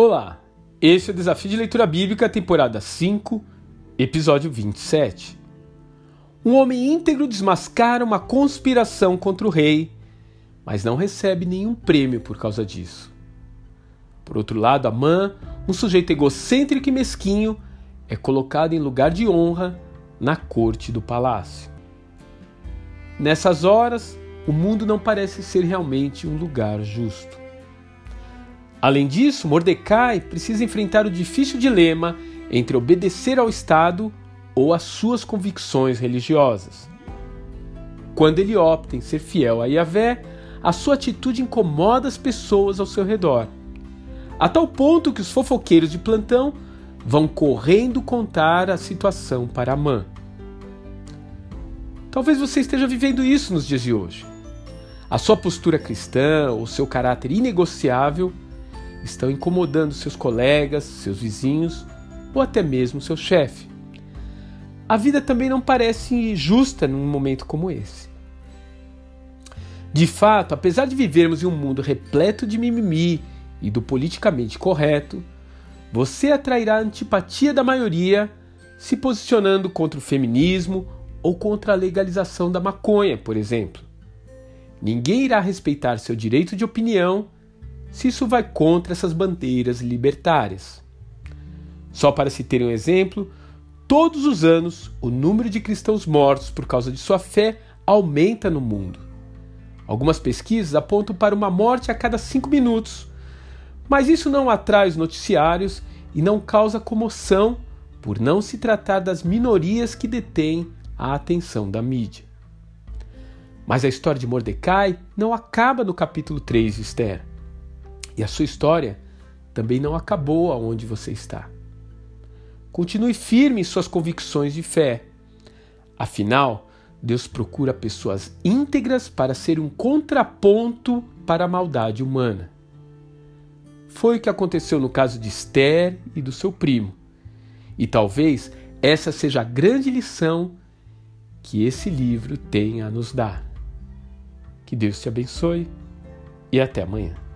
Olá, esse é o Desafio de Leitura Bíblica, temporada 5, episódio 27. Um homem íntegro desmascara uma conspiração contra o rei, mas não recebe nenhum prêmio por causa disso. Por outro lado, Amã, um sujeito egocêntrico e mesquinho, é colocado em lugar de honra na corte do palácio. Nessas horas, o mundo não parece ser realmente um lugar justo. Além disso, Mordecai precisa enfrentar o difícil dilema entre obedecer ao Estado ou às suas convicções religiosas. Quando ele opta em ser fiel a Yahvé, a sua atitude incomoda as pessoas ao seu redor, a tal ponto que os fofoqueiros de plantão vão correndo contar a situação para Amã. Talvez você esteja vivendo isso nos dias de hoje. A sua postura cristã ou seu caráter inegociável estão incomodando seus colegas, seus vizinhos ou até mesmo seu chefe. A vida também não parece justa num momento como esse. De fato, apesar de vivermos em um mundo repleto de mimimi e do politicamente correto, você atrairá a antipatia da maioria se posicionando contra o feminismo ou contra a legalização da maconha, por exemplo. Ninguém irá respeitar seu direito de opinião se isso vai contra essas bandeiras libertárias. Só para se ter um exemplo, todos os anos o número de cristãos mortos por causa de sua fé aumenta no mundo. Algumas pesquisas apontam para uma morte a cada cinco minutos, mas isso não atrai os noticiários e não causa comoção por não se tratar das minorias que detêm a atenção da mídia. Mas a história de Mordecai não acaba no capítulo 3 de Esther. E a sua história também não acabou aonde você está. Continue firme em suas convicções de fé. Afinal, Deus procura pessoas íntegras para ser um contraponto para a maldade humana. Foi o que aconteceu no caso de Esther e do seu primo. E talvez essa seja a grande lição que esse livro tem a nos dar. Que Deus te abençoe e até amanhã.